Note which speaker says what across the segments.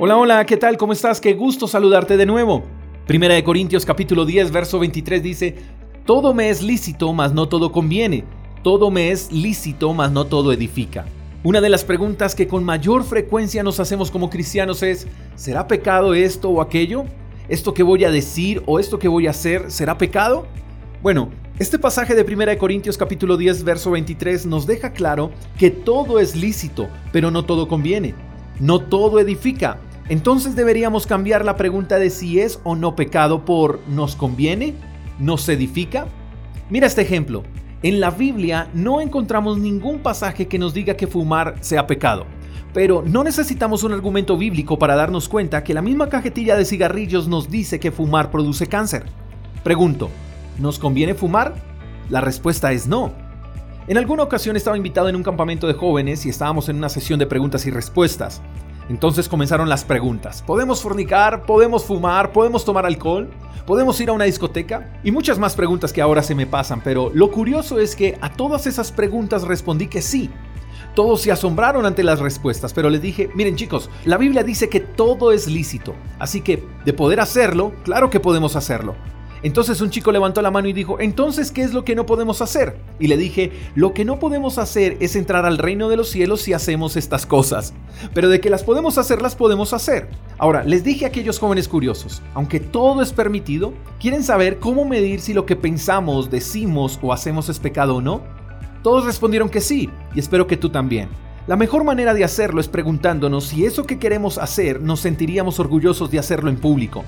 Speaker 1: Hola, hola, ¿qué tal? ¿Cómo estás? Qué gusto saludarte de nuevo. Primera de Corintios capítulo 10, verso 23 dice, Todo me es lícito, mas no todo conviene. Todo me es lícito, mas no todo edifica. Una de las preguntas que con mayor frecuencia nos hacemos como cristianos es, ¿será pecado esto o aquello? ¿Esto que voy a decir o esto que voy a hacer será pecado? Bueno, este pasaje de 1 Corintios capítulo 10 verso 23 nos deja claro que todo es lícito, pero no todo conviene. No todo edifica. Entonces deberíamos cambiar la pregunta de si es o no pecado por ¿nos conviene? ¿Nos edifica? Mira este ejemplo. En la Biblia no encontramos ningún pasaje que nos diga que fumar sea pecado. Pero no necesitamos un argumento bíblico para darnos cuenta que la misma cajetilla de cigarrillos nos dice que fumar produce cáncer. Pregunto, ¿nos conviene fumar? La respuesta es no. En alguna ocasión estaba invitado en un campamento de jóvenes y estábamos en una sesión de preguntas y respuestas. Entonces comenzaron las preguntas. ¿Podemos fornicar? ¿Podemos fumar? ¿Podemos tomar alcohol? ¿Podemos ir a una discoteca? Y muchas más preguntas que ahora se me pasan, pero lo curioso es que a todas esas preguntas respondí que sí. Todos se asombraron ante las respuestas, pero les dije, miren chicos, la Biblia dice que todo es lícito, así que de poder hacerlo, claro que podemos hacerlo. Entonces un chico levantó la mano y dijo, entonces, ¿qué es lo que no podemos hacer? Y le dije, lo que no podemos hacer es entrar al reino de los cielos si hacemos estas cosas. Pero de que las podemos hacer, las podemos hacer. Ahora, les dije a aquellos jóvenes curiosos, aunque todo es permitido, ¿quieren saber cómo medir si lo que pensamos, decimos o hacemos es pecado o no? Todos respondieron que sí, y espero que tú también. La mejor manera de hacerlo es preguntándonos si eso que queremos hacer nos sentiríamos orgullosos de hacerlo en público.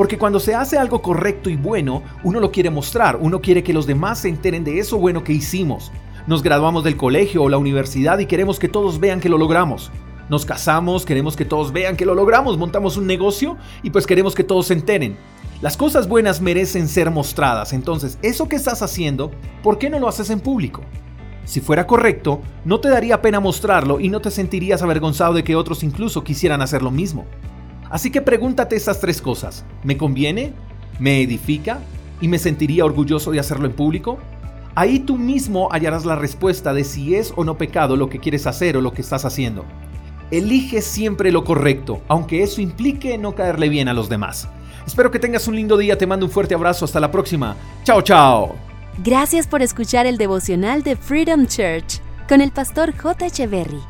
Speaker 1: Porque cuando se hace algo correcto y bueno, uno lo quiere mostrar, uno quiere que los demás se enteren de eso bueno que hicimos. Nos graduamos del colegio o la universidad y queremos que todos vean que lo logramos. Nos casamos, queremos que todos vean que lo logramos, montamos un negocio y pues queremos que todos se enteren. Las cosas buenas merecen ser mostradas, entonces eso que estás haciendo, ¿por qué no lo haces en público? Si fuera correcto, no te daría pena mostrarlo y no te sentirías avergonzado de que otros incluso quisieran hacer lo mismo. Así que pregúntate estas tres cosas. ¿Me conviene? ¿Me edifica? ¿Y me sentiría orgulloso de hacerlo en público? Ahí tú mismo hallarás la respuesta de si es o no pecado lo que quieres hacer o lo que estás haciendo. Elige siempre lo correcto, aunque eso implique no caerle bien a los demás. Espero que tengas un lindo día, te mando un fuerte abrazo, hasta la próxima. Chao, chao.
Speaker 2: Gracias por escuchar el devocional de Freedom Church con el pastor J. Echeverry.